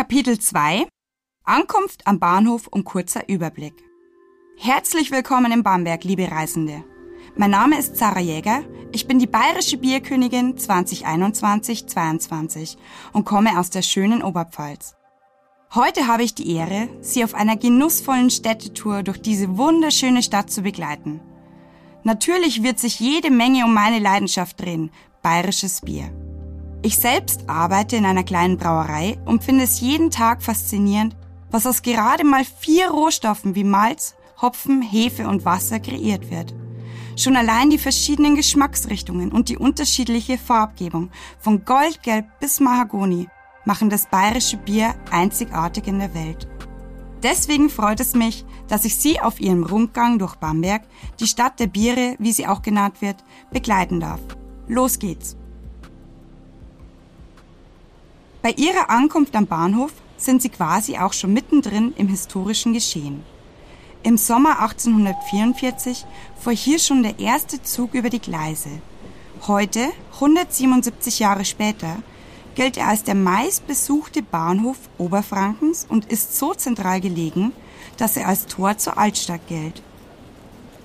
Kapitel 2 Ankunft am Bahnhof und kurzer Überblick. Herzlich willkommen in Bamberg, liebe Reisende. Mein Name ist Sarah Jäger, ich bin die bayerische Bierkönigin 2021-22 und komme aus der schönen Oberpfalz. Heute habe ich die Ehre, Sie auf einer genussvollen Städtetour durch diese wunderschöne Stadt zu begleiten. Natürlich wird sich jede Menge um meine Leidenschaft drehen, bayerisches Bier. Ich selbst arbeite in einer kleinen Brauerei und finde es jeden Tag faszinierend, was aus gerade mal vier Rohstoffen wie Malz, Hopfen, Hefe und Wasser kreiert wird. Schon allein die verschiedenen Geschmacksrichtungen und die unterschiedliche Farbgebung von Goldgelb bis Mahagoni machen das bayerische Bier einzigartig in der Welt. Deswegen freut es mich, dass ich Sie auf Ihrem Rundgang durch Bamberg, die Stadt der Biere, wie sie auch genannt wird, begleiten darf. Los geht's! Bei ihrer Ankunft am Bahnhof sind sie quasi auch schon mittendrin im historischen Geschehen. Im Sommer 1844 fuhr hier schon der erste Zug über die Gleise. Heute, 177 Jahre später, gilt er als der meistbesuchte Bahnhof Oberfrankens und ist so zentral gelegen, dass er als Tor zur Altstadt gilt.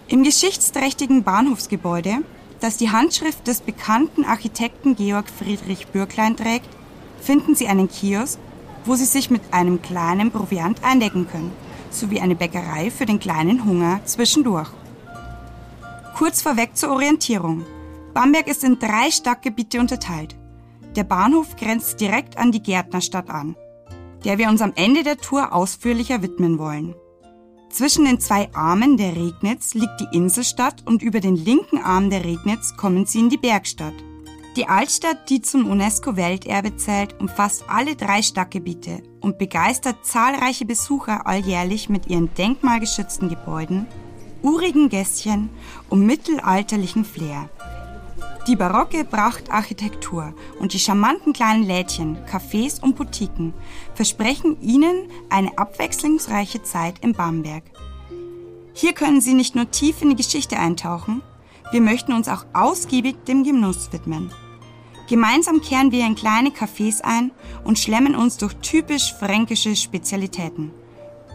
Im geschichtsträchtigen Bahnhofsgebäude, das die Handschrift des bekannten Architekten Georg Friedrich Bürklein trägt, finden Sie einen Kiosk, wo Sie sich mit einem kleinen Proviant eindecken können, sowie eine Bäckerei für den kleinen Hunger zwischendurch. Kurz vorweg zur Orientierung. Bamberg ist in drei Stadtgebiete unterteilt. Der Bahnhof grenzt direkt an die Gärtnerstadt an, der wir uns am Ende der Tour ausführlicher widmen wollen. Zwischen den zwei Armen der Regnitz liegt die Inselstadt und über den linken Arm der Regnitz kommen Sie in die Bergstadt. Die Altstadt, die zum UNESCO-Welterbe zählt, umfasst alle drei Stadtgebiete und begeistert zahlreiche Besucher alljährlich mit ihren denkmalgeschützten Gebäuden, urigen Gässchen und mittelalterlichen Flair. Die barocke Prachtarchitektur und die charmanten kleinen Lädchen, Cafés und Boutiquen versprechen Ihnen eine abwechslungsreiche Zeit in Bamberg. Hier können Sie nicht nur tief in die Geschichte eintauchen, wir möchten uns auch ausgiebig dem Genuss widmen. Gemeinsam kehren wir in kleine Cafés ein und schlemmen uns durch typisch fränkische Spezialitäten.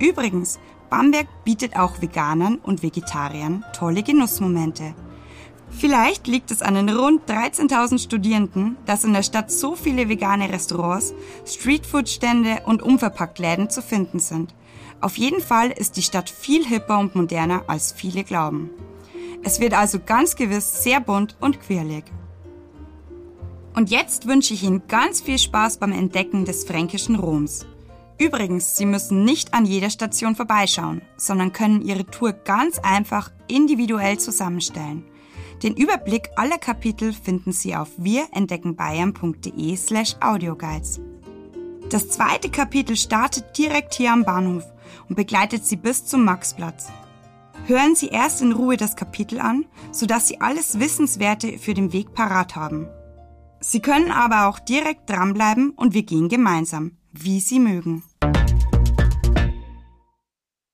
Übrigens, Bamberg bietet auch Veganern und Vegetariern tolle Genussmomente. Vielleicht liegt es an den rund 13.000 Studierenden, dass in der Stadt so viele vegane Restaurants, Streetfood-Stände und Unverpacktläden zu finden sind. Auf jeden Fall ist die Stadt viel hipper und moderner, als viele glauben. Es wird also ganz gewiss sehr bunt und quirlig. Und jetzt wünsche ich Ihnen ganz viel Spaß beim Entdecken des fränkischen Roms. Übrigens, Sie müssen nicht an jeder Station vorbeischauen, sondern können Ihre Tour ganz einfach individuell zusammenstellen. Den Überblick aller Kapitel finden Sie auf wirentdeckenbayern.de slash audioguides. Das zweite Kapitel startet direkt hier am Bahnhof und begleitet Sie bis zum Maxplatz. Hören Sie erst in Ruhe das Kapitel an, sodass Sie alles Wissenswerte für den Weg parat haben. Sie können aber auch direkt dranbleiben und wir gehen gemeinsam, wie Sie mögen.